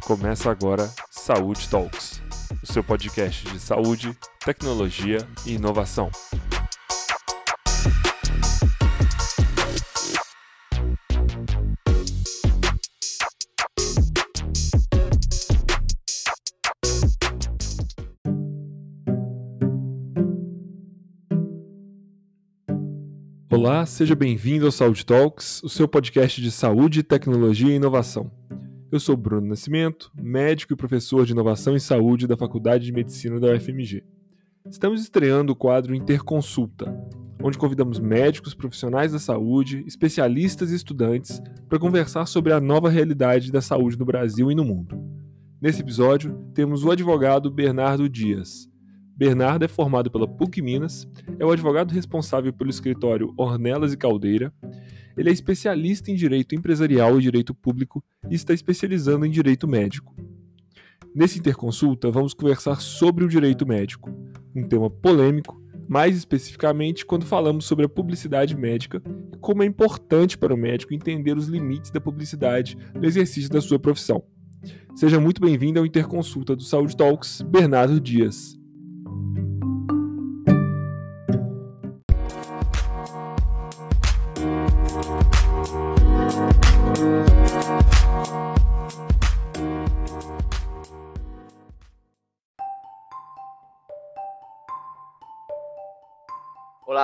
Começa agora Saúde Talks, o seu podcast de saúde, tecnologia e inovação. Olá, seja bem-vindo ao Saúde Talks, o seu podcast de saúde, tecnologia e inovação. Eu sou Bruno Nascimento, médico e professor de inovação em saúde da Faculdade de Medicina da UFMG. Estamos estreando o quadro Interconsulta, onde convidamos médicos, profissionais da saúde, especialistas e estudantes para conversar sobre a nova realidade da saúde no Brasil e no mundo. Nesse episódio, temos o advogado Bernardo Dias. Bernardo é formado pela PUC Minas, é o advogado responsável pelo escritório Ornelas e Caldeira ele é especialista em direito empresarial e direito público e está especializando em direito médico. Nesse interconsulta, vamos conversar sobre o direito médico, um tema polêmico, mais especificamente quando falamos sobre a publicidade médica e como é importante para o médico entender os limites da publicidade no exercício da sua profissão. Seja muito bem-vindo ao Interconsulta do Saúde Talks, Bernardo Dias.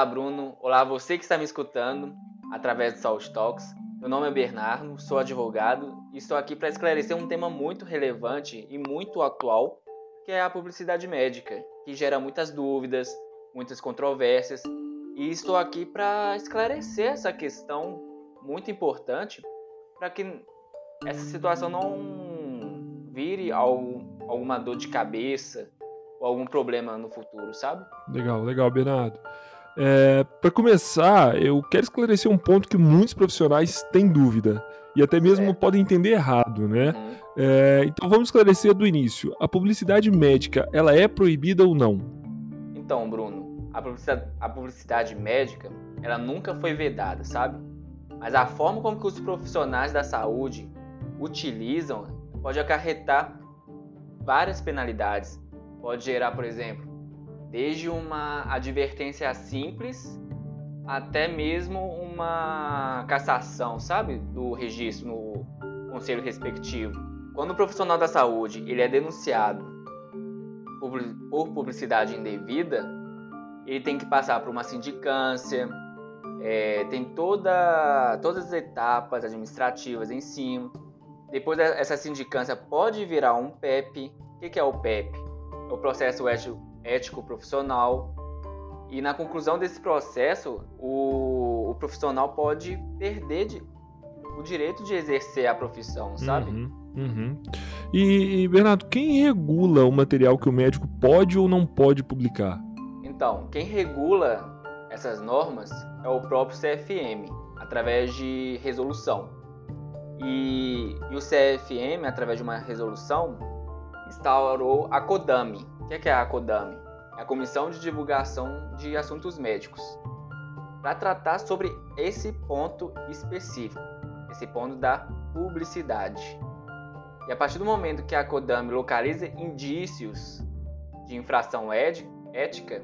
Olá, Bruno. Olá, você que está me escutando através do Salt Talks. Meu nome é Bernardo, sou advogado e estou aqui para esclarecer um tema muito relevante e muito atual, que é a publicidade médica, que gera muitas dúvidas, muitas controvérsias, e estou aqui para esclarecer essa questão muito importante para que essa situação não vire alguma dor de cabeça ou algum problema no futuro, sabe? Legal, legal, Bernardo. É, para começar, eu quero esclarecer um ponto que muitos profissionais têm dúvida e até mesmo podem entender errado, né? Uhum. É, então vamos esclarecer do início. A publicidade médica, ela é proibida ou não? Então, Bruno, a publicidade, a publicidade médica, ela nunca foi vedada, sabe? Mas a forma como que os profissionais da saúde utilizam pode acarretar várias penalidades. Pode gerar, por exemplo, desde uma advertência simples até mesmo uma cassação, sabe, do registro no conselho respectivo. Quando o profissional da saúde ele é denunciado por publicidade indevida, ele tem que passar por uma sindicância, é, tem toda, todas as etapas administrativas em cima. Depois essa sindicância pode virar um PEP. O que é o PEP? É o processo ético ético profissional. E na conclusão desse processo, o, o profissional pode perder de, o direito de exercer a profissão, sabe? Uhum, uhum. E, Bernardo, quem regula o material que o médico pode ou não pode publicar? Então, quem regula essas normas é o próprio CFM, através de resolução. E, e o CFM, através de uma resolução, instaurou a CODAME, o que é a CODAME? É a Comissão de Divulgação de Assuntos Médicos, para tratar sobre esse ponto específico, esse ponto da publicidade. E a partir do momento que a CODAME localiza indícios de infração ética,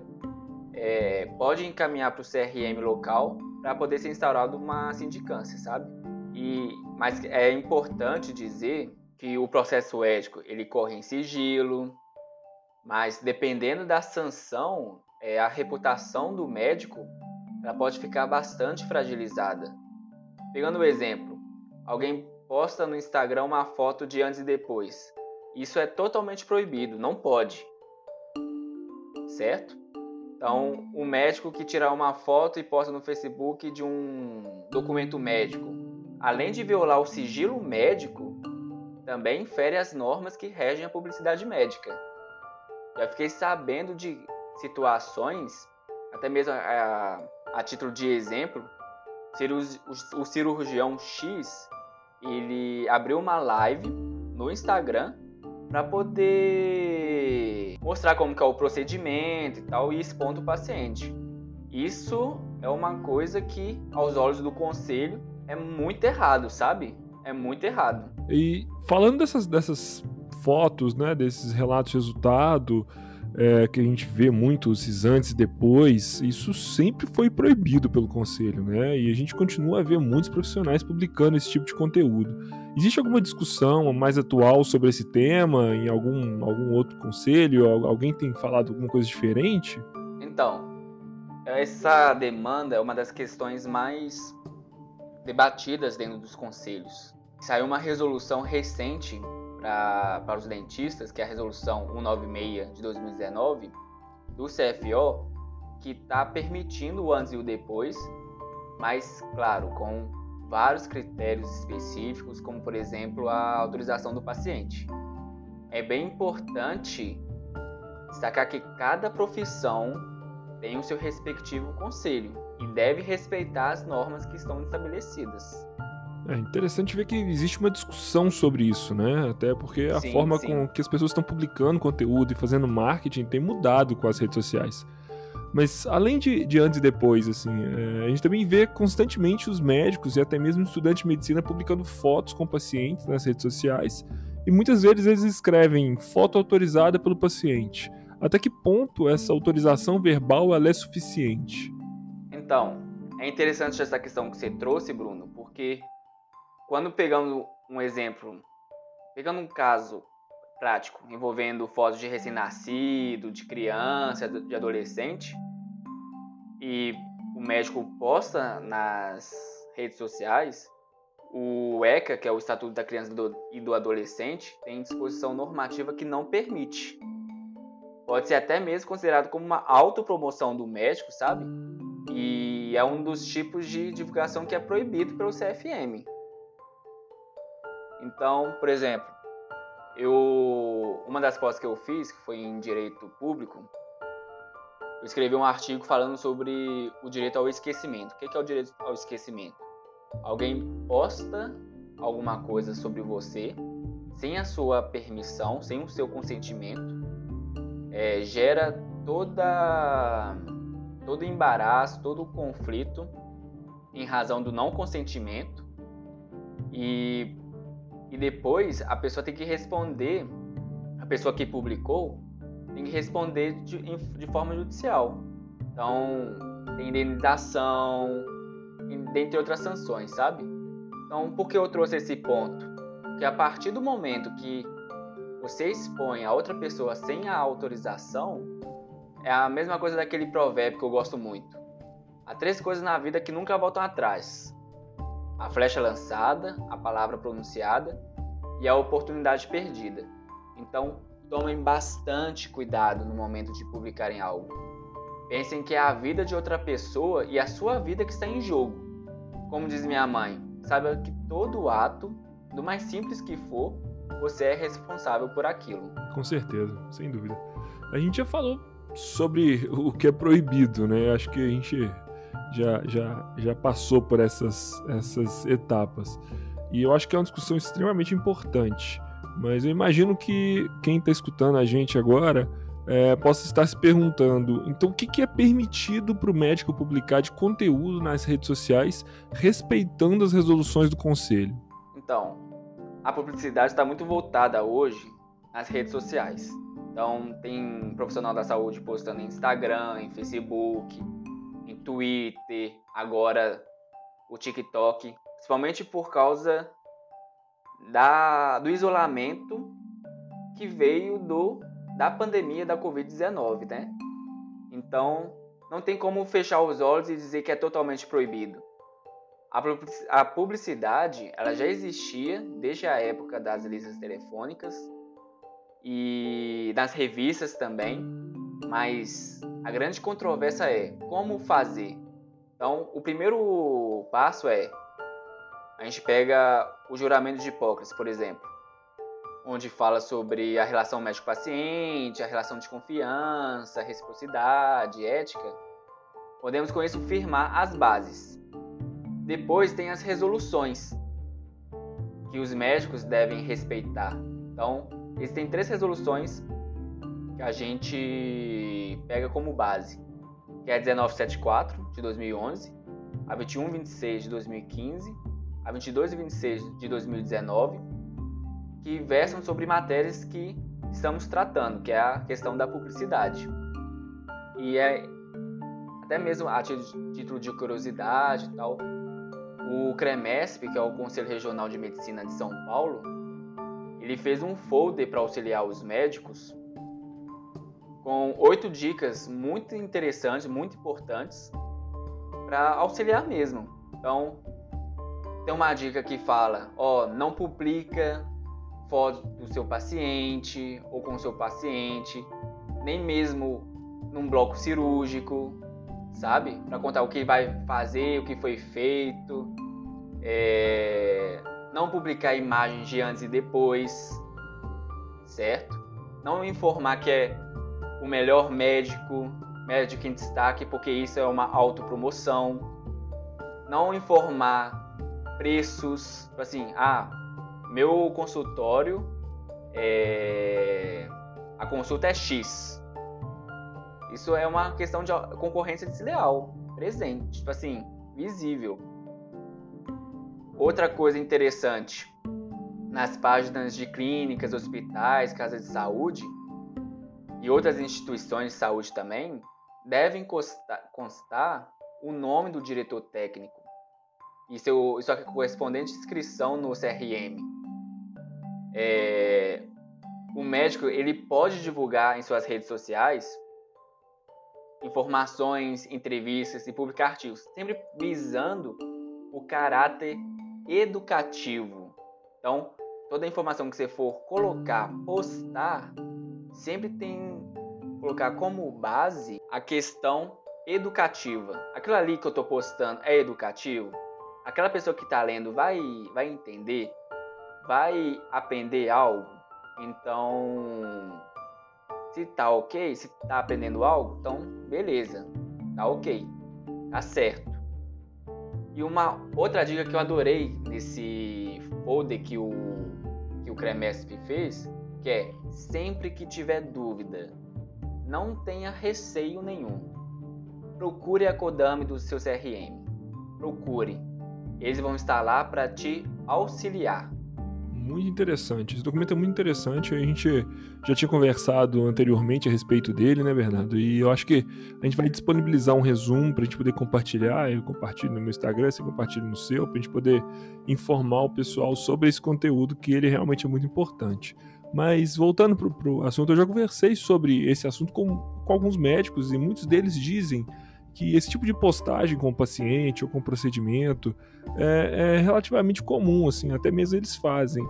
é, pode encaminhar para o CRM local para poder ser instaurada uma sindicância, sabe? E, mas é importante dizer que o processo ético ele corre em sigilo, mas dependendo da sanção, é, a reputação do médico ela pode ficar bastante fragilizada. Pegando o um exemplo, alguém posta no Instagram uma foto de antes e depois. Isso é totalmente proibido, não pode. Certo? Então, o médico que tirar uma foto e posta no Facebook de um documento médico, além de violar o sigilo médico, também infere as normas que regem a publicidade médica. Já fiquei sabendo de situações, até mesmo a, a título de exemplo, o cirurgião X ele abriu uma live no Instagram para poder mostrar como que é o procedimento e tal e expondo o paciente. Isso é uma coisa que, aos olhos do conselho, é muito errado, sabe? É muito errado. E falando dessas, dessas fotos, né, desses relatos de resultado, é, que a gente vê muito esses antes e depois, isso sempre foi proibido pelo conselho, né? E a gente continua a ver muitos profissionais publicando esse tipo de conteúdo. Existe alguma discussão mais atual sobre esse tema em algum, algum outro conselho? Alguém tem falado alguma coisa diferente? Então, essa demanda é uma das questões mais debatidas dentro dos conselhos. Saiu uma resolução recente para os dentistas, que é a resolução 196 de 2019 do CFO, que está permitindo o antes e o depois, mas, claro, com vários critérios específicos, como, por exemplo, a autorização do paciente. É bem importante destacar que cada profissão tem o seu respectivo conselho e deve respeitar as normas que estão estabelecidas. É interessante ver que existe uma discussão sobre isso, né? Até porque a Sim, forma sim. com que as pessoas estão publicando conteúdo e fazendo marketing tem mudado com as redes sociais. Mas além de, de antes e depois, assim, é, a gente também vê constantemente os médicos e até mesmo estudantes de medicina publicando fotos com pacientes nas redes sociais. E muitas vezes eles escrevem foto autorizada pelo paciente. Até que ponto essa autorização verbal ela é suficiente? Então, é interessante essa questão que você trouxe, Bruno, porque quando pegamos um exemplo, pegando um caso prático envolvendo fotos de recém-nascido, de criança, de adolescente, e o médico posta nas redes sociais, o ECA, que é o Estatuto da Criança e do Adolescente, tem disposição normativa que não permite. Pode ser até mesmo considerado como uma autopromoção do médico, sabe? E é um dos tipos de divulgação que é proibido pelo CFM. Então, por exemplo, eu uma das pós que eu fiz, que foi em direito público, eu escrevi um artigo falando sobre o direito ao esquecimento. O que é o direito ao esquecimento? Alguém posta alguma coisa sobre você sem a sua permissão, sem o seu consentimento, é, gera toda todo embaraço, todo conflito em razão do não consentimento e, e depois a pessoa tem que responder, a pessoa que publicou tem que responder de, de forma judicial. Então, tem indenização, dentre outras sanções, sabe? Então, por que eu trouxe esse ponto? Porque a partir do momento que você expõe a outra pessoa sem a autorização, é a mesma coisa daquele provérbio que eu gosto muito. Há três coisas na vida que nunca voltam atrás: a flecha lançada, a palavra pronunciada e a oportunidade perdida. Então, tomem bastante cuidado no momento de publicarem algo. Pensem que é a vida de outra pessoa e a sua vida que está em jogo. Como diz minha mãe, saiba que todo ato, do mais simples que for, você é responsável por aquilo. Com certeza, sem dúvida. A gente já falou sobre o que é proibido, né? Acho que a gente já, já, já passou por essas, essas etapas. E eu acho que é uma discussão extremamente importante. Mas eu imagino que quem está escutando a gente agora é, possa estar se perguntando: então o que, que é permitido para o médico publicar de conteúdo nas redes sociais, respeitando as resoluções do conselho? Então, a publicidade está muito voltada hoje nas redes sociais. Então, tem profissional da saúde postando em Instagram, em Facebook, Twitter, agora o TikTok, principalmente por causa da, do isolamento que veio do, da pandemia da Covid-19, né? Então, não tem como fechar os olhos e dizer que é totalmente proibido. A publicidade ela já existia desde a época das listas telefônicas e nas revistas também, mas a grande controvérsia é como fazer. Então, o primeiro passo é a gente pega o juramento de Hipócrates, por exemplo, onde fala sobre a relação médico-paciente, a relação de confiança, reciprocidade, ética. Podemos com isso firmar as bases. Depois tem as resoluções. que os médicos devem respeitar. Então, existem três resoluções que a gente pega como base, que é a 1974 de 2011, a 2126 de 2015, a 2226 de 2019, que versam sobre matérias que estamos tratando, que é a questão da publicidade. E é até mesmo a título de curiosidade e tal, o CREMESP, que é o Conselho Regional de Medicina de São Paulo, ele fez um folder para auxiliar os médicos com oito dicas muito interessantes, muito importantes para auxiliar mesmo. Então, tem uma dica que fala, ó, não publica foto do seu paciente ou com o seu paciente, nem mesmo num bloco cirúrgico, sabe? Para contar o que vai fazer, o que foi feito. É... Não publicar imagens de antes e depois, certo? Não informar que é o melhor médico, médico em destaque, porque isso é uma autopromoção. Não informar preços, assim, ah, meu consultório é... a consulta é X. Isso é uma questão de concorrência desleal, presente, tipo assim, visível. Outra coisa interessante, nas páginas de clínicas, hospitais, casas de saúde e outras instituições de saúde também, devem constar, constar o nome do diretor técnico e seu, sua correspondente inscrição no CRM. É, o médico ele pode divulgar em suas redes sociais informações, entrevistas e publicar artigos, sempre visando o caráter educativo. Então, toda informação que você for colocar, postar, sempre tem colocar como base a questão educativa. Aquilo ali que eu estou postando é educativo? Aquela pessoa que está lendo vai, vai entender? Vai aprender algo? Então, se tá ok, se tá aprendendo algo, então beleza, tá ok, tá certo. E uma outra dica que eu adorei nesse folder que o, que o Cremesp fez, que é sempre que tiver dúvida, não tenha receio nenhum. Procure a Kodami do seu CRM. Procure. Eles vão estar lá para te auxiliar muito interessante. Esse documento é muito interessante. A gente já tinha conversado anteriormente a respeito dele, né, Bernardo? E eu acho que a gente vai disponibilizar um resumo para a gente poder compartilhar. Eu compartilho no meu Instagram, você compartilha no seu, para a gente poder informar o pessoal sobre esse conteúdo que ele realmente é muito importante. Mas voltando para o assunto, eu já conversei sobre esse assunto com, com alguns médicos e muitos deles dizem que esse tipo de postagem com o paciente ou com o procedimento é, é relativamente comum, assim, até mesmo eles fazem.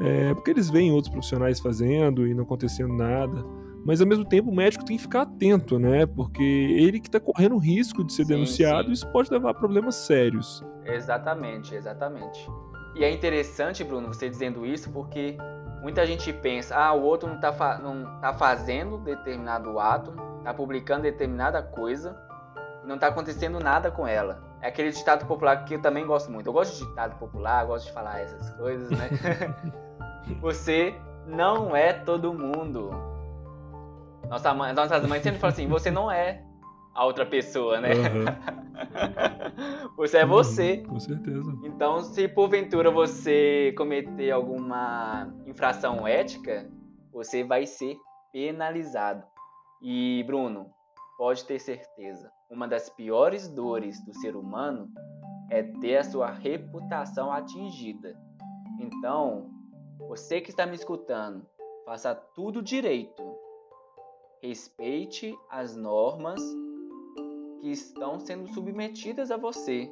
É, porque eles veem outros profissionais fazendo e não acontecendo nada. Mas ao mesmo tempo o médico tem que ficar atento, né? Porque ele que está correndo o risco de ser sim, denunciado, sim. isso pode levar a problemas sérios. Exatamente, exatamente. E é interessante, Bruno, você dizendo isso, porque muita gente pensa, ah, o outro não está não tá fazendo determinado ato, está publicando determinada coisa, não está acontecendo nada com ela. É aquele ditado popular que eu também gosto muito. Eu gosto de ditado popular, gosto de falar essas coisas, né? você não é todo mundo. Nossa mãe, nossas mães sempre falam assim: você não é a outra pessoa, né? Uhum. você é você. Uhum, com certeza. Então, se porventura você cometer alguma infração ética, você vai ser penalizado. E, Bruno, pode ter certeza, uma das piores dores do ser humano é ter a sua reputação atingida. Então, você que está me escutando, faça tudo direito. Respeite as normas que estão sendo submetidas a você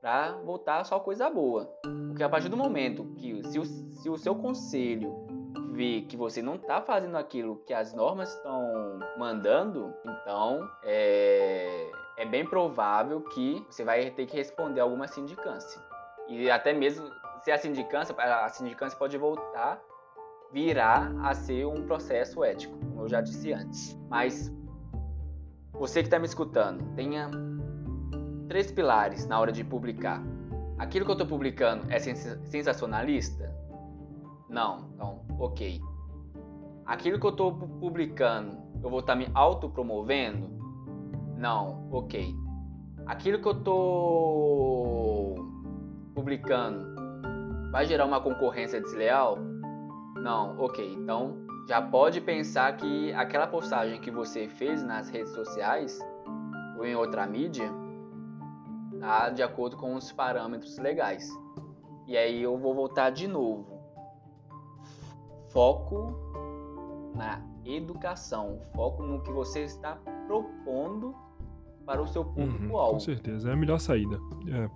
para voltar só coisa boa. Porque a partir do momento que se o, se o seu conselho vê que você não está fazendo aquilo que as normas estão mandando, então é, é bem provável que você vai ter que responder alguma sindicância. E até mesmo se a sindicância, a sindicância pode voltar, virar a ser um processo ético, como eu já disse antes. Mas você que está me escutando, tenha três pilares na hora de publicar. aquilo que eu estou publicando é sens- sensacionalista? Não, então, ok. Aquilo que eu estou publicando, eu vou estar me autopromovendo? Não, ok. Aquilo que eu estou publicando vai gerar uma concorrência desleal? Não, ok. Então já pode pensar que aquela postagem que você fez nas redes sociais ou em outra mídia tá de acordo com os parâmetros legais. E aí eu vou voltar de novo. Foco na educação, foco no que você está propondo para o seu Uhum, público-alvo. com certeza, é a melhor saída. É.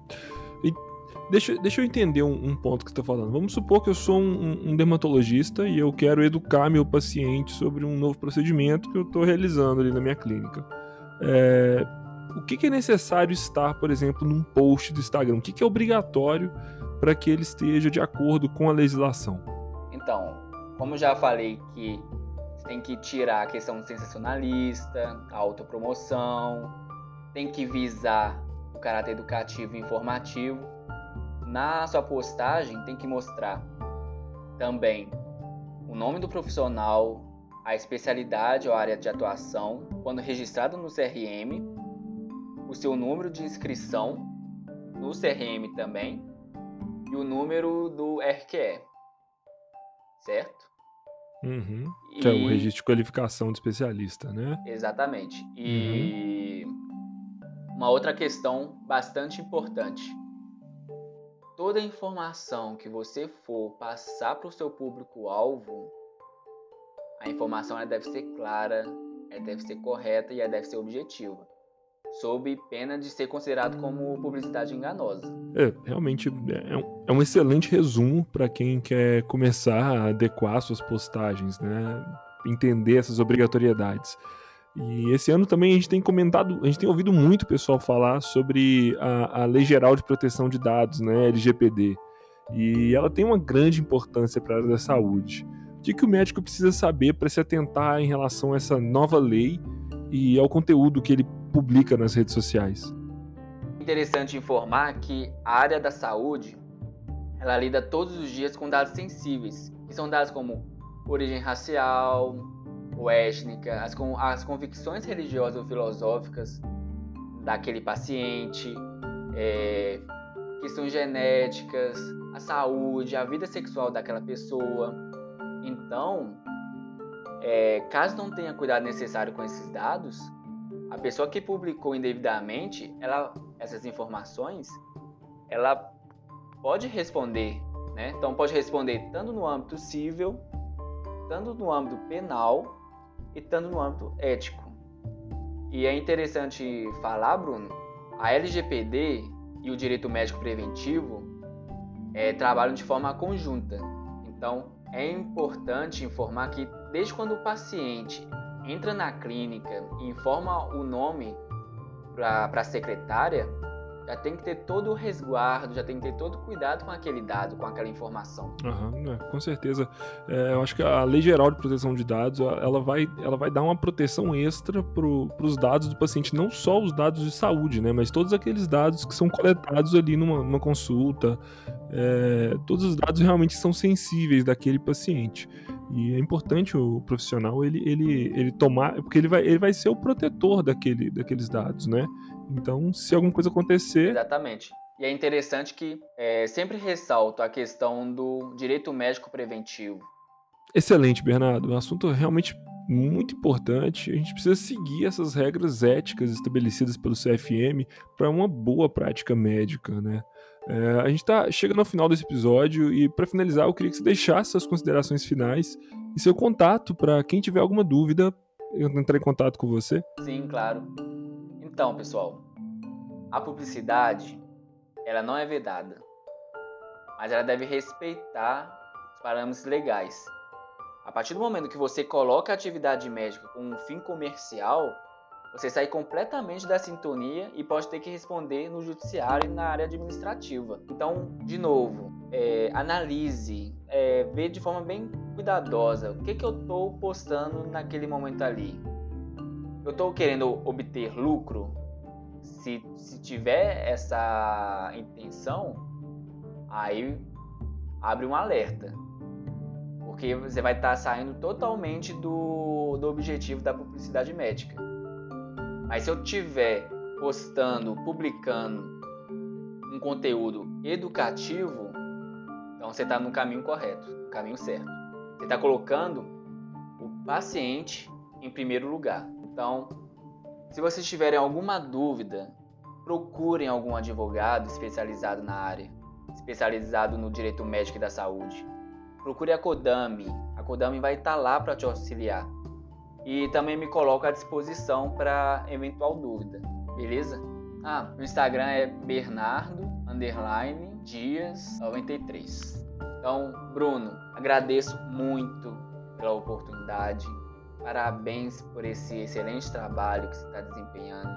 Deixa, deixa eu entender um, um ponto que você está falando. Vamos supor que eu sou um, um dermatologista e eu quero educar meu paciente sobre um novo procedimento que eu estou realizando ali na minha clínica. É, o que, que é necessário estar, por exemplo, num post do Instagram? O que, que é obrigatório para que ele esteja de acordo com a legislação? Então, como já falei que tem que tirar a questão sensacionalista, a autopromoção, tem que visar o caráter educativo e informativo. Na sua postagem tem que mostrar também o nome do profissional, a especialidade ou área de atuação, quando registrado no CRM, o seu número de inscrição no CRM também e o número do RQE. Certo? Uhum. Que é o E- registro de qualificação de especialista, né? Exatamente. E uma outra questão bastante importante. Toda informação que você for passar para o seu público-alvo, a informação deve ser clara, deve ser correta e deve ser objetiva, sob pena de ser considerado como publicidade enganosa. É, realmente é um, é um excelente resumo para quem quer começar a adequar suas postagens, né? Entender essas obrigatoriedades. E esse ano também a gente tem comentado, a gente tem ouvido muito pessoal falar sobre a, a Lei Geral de Proteção de Dados, né, LGPD. E ela tem uma grande importância para a área da saúde. O que, que o médico precisa saber para se atentar em relação a essa nova lei e ao conteúdo que ele publica nas redes sociais? Interessante informar que a área da saúde ela lida todos os dias com dados sensíveis, que são dados como origem racial ou étnica, as, as convicções religiosas ou filosóficas daquele paciente, é, questões genéticas, a saúde, a vida sexual daquela pessoa. Então, é, caso não tenha cuidado necessário com esses dados, a pessoa que publicou indevidamente, ela, essas informações, ela pode responder, né? Então pode responder tanto no âmbito civil, tanto no âmbito penal e tanto no âmbito ético. E é interessante falar, Bruno, a LGPD e o direito médico preventivo eh, trabalham de forma conjunta. Então é importante informar que desde quando o paciente entra na clínica e informa o nome para a secretária, já tem que ter todo o resguardo, já tem que ter todo o cuidado com aquele dado, com aquela informação. Aham, é, com certeza. É, eu acho que a Lei Geral de Proteção de Dados, ela vai, ela vai dar uma proteção extra para os dados do paciente, não só os dados de saúde, né, mas todos aqueles dados que são coletados ali numa, numa consulta, é, todos os dados realmente são sensíveis daquele paciente. E é importante o profissional ele, ele, ele tomar, porque ele vai, ele vai ser o protetor daquele, daqueles dados, né? Então, se alguma coisa acontecer, Exatamente. E é interessante que é, sempre ressalto a questão do direito médico preventivo. Excelente, Bernardo. Um assunto realmente muito importante. A gente precisa seguir essas regras éticas estabelecidas pelo CFM para uma boa prática médica, né? É, a gente está chegando ao final desse episódio e para finalizar eu queria que você deixasse suas considerações finais e seu contato para quem tiver alguma dúvida eu entrar em contato com você. Sim, claro. Então, pessoal, a publicidade, ela não é vedada, mas ela deve respeitar os parâmetros legais. A partir do momento que você coloca a atividade médica com um fim comercial, você sai completamente da sintonia e pode ter que responder no judiciário e na área administrativa. Então, de novo, é, analise, é, vê de forma bem cuidadosa o que, que eu estou postando naquele momento ali. Eu estou querendo obter lucro? Se, se tiver essa intenção, aí abre um alerta. Porque você vai estar saindo totalmente do, do objetivo da publicidade médica. Mas se eu estiver postando, publicando um conteúdo educativo, então você está no caminho correto, no caminho certo. Você está colocando o paciente em primeiro lugar. Então, se vocês tiverem alguma dúvida, procurem algum advogado especializado na área, especializado no direito médico e da saúde. Procure a Kodami. A Kodami vai estar lá para te auxiliar. E também me coloco à disposição para eventual dúvida, beleza? Ah, o Instagram é Bernardo underline Dias 93. Então, Bruno, agradeço muito pela oportunidade. Parabéns por esse excelente trabalho que você está desempenhando.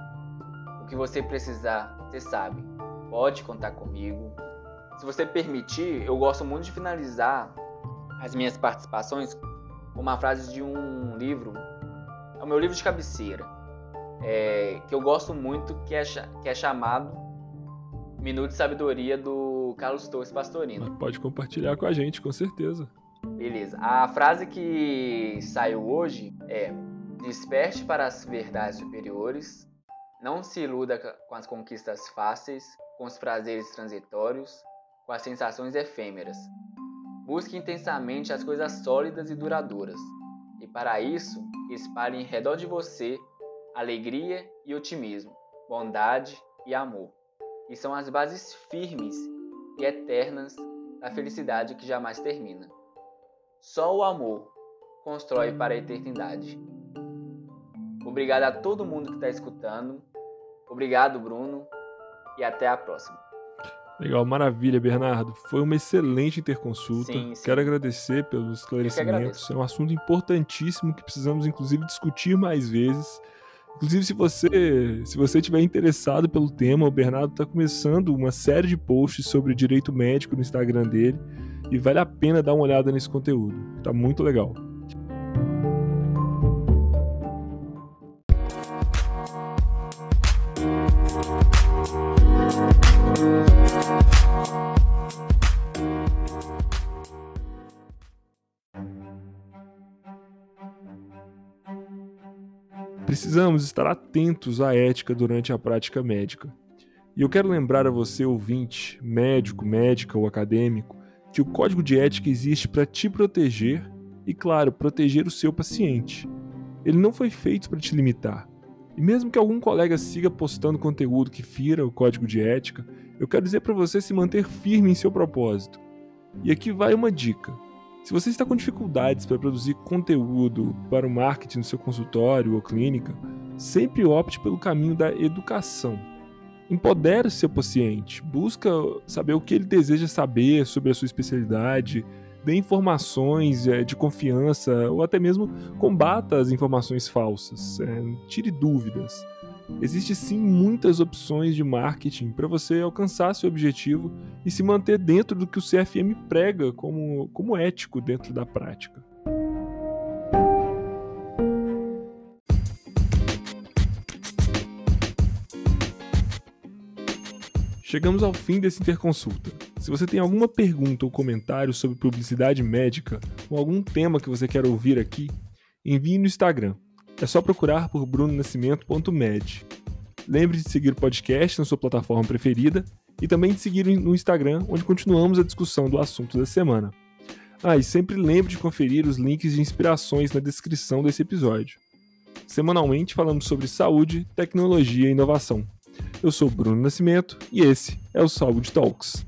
O que você precisar, você sabe, pode contar comigo. Se você permitir, eu gosto muito de finalizar as minhas participações com uma frase de um livro, é o meu livro de cabeceira, é, que eu gosto muito, que é, que é chamado Minuto de Sabedoria do Carlos Torres Pastorino. Pode compartilhar com a gente, com certeza. Beleza. A frase que saiu hoje é: Desperte para as verdades superiores, não se iluda com as conquistas fáceis, com os prazeres transitórios, com as sensações efêmeras. Busque intensamente as coisas sólidas e duradouras, e para isso, espalhe em redor de você alegria e otimismo, bondade e amor, e são as bases firmes e eternas da felicidade que jamais termina. Só o amor constrói para a eternidade. Obrigado a todo mundo que está escutando. Obrigado, Bruno. E até a próxima. Legal, maravilha, Bernardo. Foi uma excelente interconsulta. Sim, sim. Quero agradecer pelos esclarecimentos. É um assunto importantíssimo que precisamos, inclusive, discutir mais vezes. Inclusive, se você se você estiver interessado pelo tema, o Bernardo está começando uma série de posts sobre direito médico no Instagram dele e vale a pena dar uma olhada nesse conteúdo. Tá muito legal. Precisamos estar atentos à ética durante a prática médica. E eu quero lembrar a você, ouvinte, médico, médica ou acadêmico, que o código de ética existe para te proteger e, claro, proteger o seu paciente. Ele não foi feito para te limitar. E mesmo que algum colega siga postando conteúdo que fira o código de ética, eu quero dizer para você se manter firme em seu propósito. E aqui vai uma dica. Se você está com dificuldades para produzir conteúdo para o marketing no seu consultório ou clínica, sempre opte pelo caminho da educação. Empodere seu paciente, busca saber o que ele deseja saber sobre a sua especialidade, dê informações eh, de confiança ou até mesmo combata as informações falsas, é, tire dúvidas. Existem sim muitas opções de marketing para você alcançar seu objetivo e se manter dentro do que o CFM prega como, como ético dentro da prática. Chegamos ao fim desse interconsulta. Se você tem alguma pergunta ou comentário sobre publicidade médica ou algum tema que você quer ouvir aqui, envie no Instagram é só procurar por brunonascimento.med. Lembre de seguir o podcast na sua plataforma preferida e também de seguir no Instagram, onde continuamos a discussão do assunto da semana. Ah, e sempre lembre de conferir os links de inspirações na descrição desse episódio. Semanalmente falamos sobre saúde, tecnologia e inovação. Eu sou Bruno Nascimento e esse é o Saúde Talks.